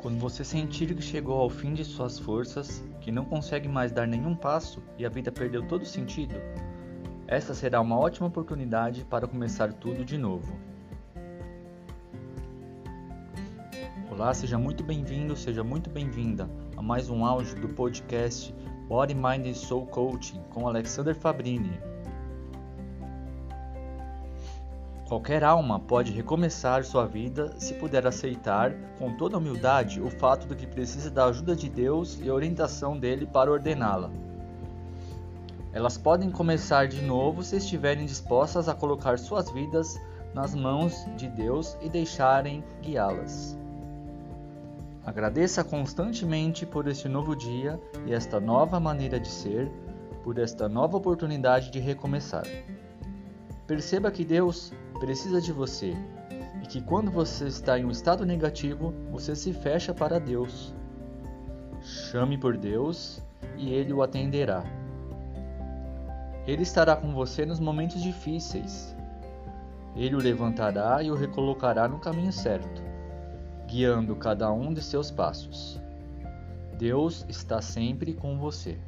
Quando você sentir que chegou ao fim de suas forças, que não consegue mais dar nenhum passo e a vida perdeu todo sentido, esta será uma ótima oportunidade para começar tudo de novo. Olá, seja muito bem-vindo, seja muito bem-vinda a mais um áudio do podcast Body, Mind and Soul Coaching com Alexander Fabrini. Qualquer alma pode recomeçar sua vida se puder aceitar com toda humildade o fato de que precisa da ajuda de Deus e orientação dele para ordená-la. Elas podem começar de novo se estiverem dispostas a colocar suas vidas nas mãos de Deus e deixarem guiá-las. Agradeça constantemente por este novo dia e esta nova maneira de ser, por esta nova oportunidade de recomeçar. Perceba que Deus precisa de você e que quando você está em um estado negativo, você se fecha para Deus. Chame por Deus e Ele o atenderá. Ele estará com você nos momentos difíceis. Ele o levantará e o recolocará no caminho certo, guiando cada um de seus passos. Deus está sempre com você.